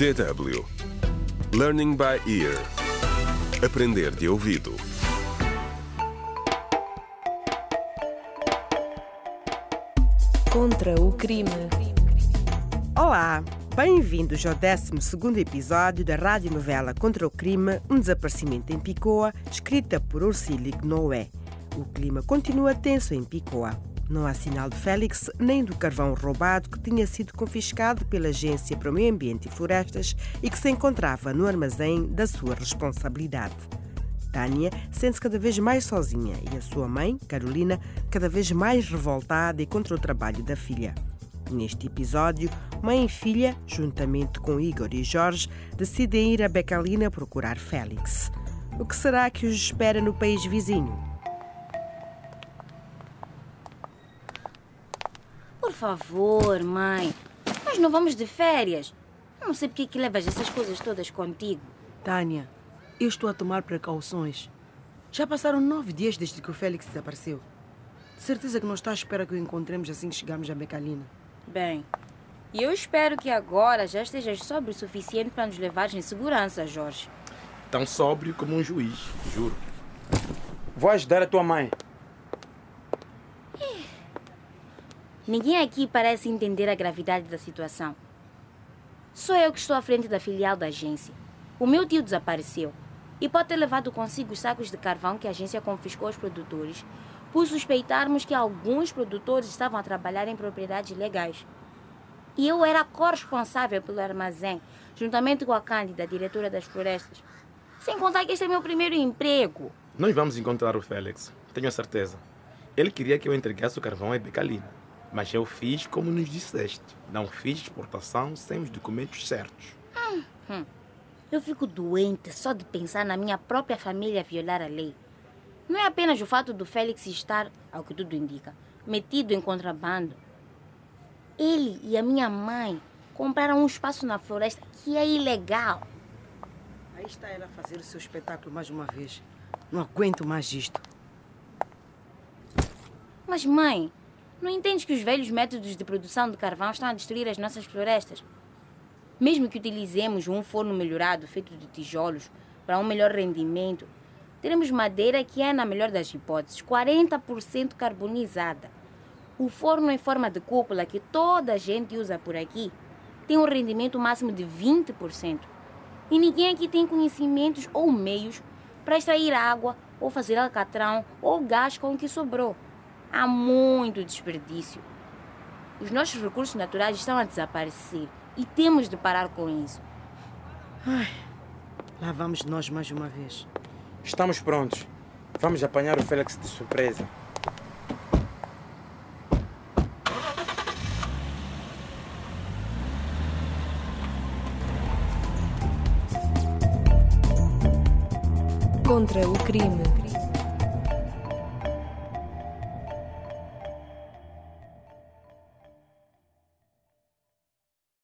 DW Learning by Ear Aprender de ouvido Contra o crime. Olá, bem-vindos ao 12 episódio da radionovela Contra o Crime, um desaparecimento em Picoa, escrita por Ursílio Noé. O clima continua tenso em Picoa. Não há sinal de Félix nem do carvão roubado que tinha sido confiscado pela Agência para o Meio Ambiente e Florestas e que se encontrava no armazém da sua responsabilidade. Tânia sente-se cada vez mais sozinha e a sua mãe, Carolina, cada vez mais revoltada e contra o trabalho da filha. Neste episódio, mãe e filha, juntamente com Igor e Jorge, decidem ir a Becalina procurar Félix. O que será que os espera no país vizinho? Favor, mãe. Nós não vamos de férias. Não sei porque que levas essas coisas todas contigo. Tânia, eu estou a tomar precauções. Já passaram nove dias desde que o Félix desapareceu. De certeza que não está à espera que o encontremos assim que chegarmos a Becalina. Bem, e eu espero que agora já estejas sóbrio o suficiente para nos levares em segurança, Jorge. Tão sóbrio como um juiz, juro. Vou ajudar a tua mãe. Ninguém aqui parece entender a gravidade da situação. Sou eu que estou à frente da filial da agência. O meu tio desapareceu e pode ter levado consigo os sacos de carvão que a agência confiscou aos produtores, por suspeitarmos que alguns produtores estavam a trabalhar em propriedades legais. E eu era corresponsável pelo armazém, juntamente com a Cândida, diretora das florestas. Sem contar que este é meu primeiro emprego. Nós vamos encontrar o Félix, tenho a certeza. Ele queria que eu entregasse o carvão a Becalina, mas eu fiz como nos disseste. Não fiz exportação sem os documentos certos. Eu fico doente só de pensar na minha própria família violar a lei. Não é apenas o fato do Félix estar, ao que tudo indica, metido em contrabando. Ele e a minha mãe compraram um espaço na floresta que é ilegal. Aí está ela a fazer o seu espetáculo mais uma vez. Não aguento mais isto. Mas, mãe, não entende que os velhos métodos de produção de carvão estão a destruir as nossas florestas? Mesmo que utilizemos um forno melhorado feito de tijolos para um melhor rendimento, teremos madeira que é, na melhor das hipóteses, 40% carbonizada. O forno em forma de cúpula que toda a gente usa por aqui tem um rendimento máximo de 20%. E ninguém aqui tem conhecimentos ou meios para extrair água ou fazer alcatrão ou gás com o que sobrou. Há muito desperdício. Os nossos recursos naturais estão a desaparecer e temos de parar com isso. Lá vamos nós mais uma vez. Estamos prontos. Vamos apanhar o Félix de surpresa. Contra o crime.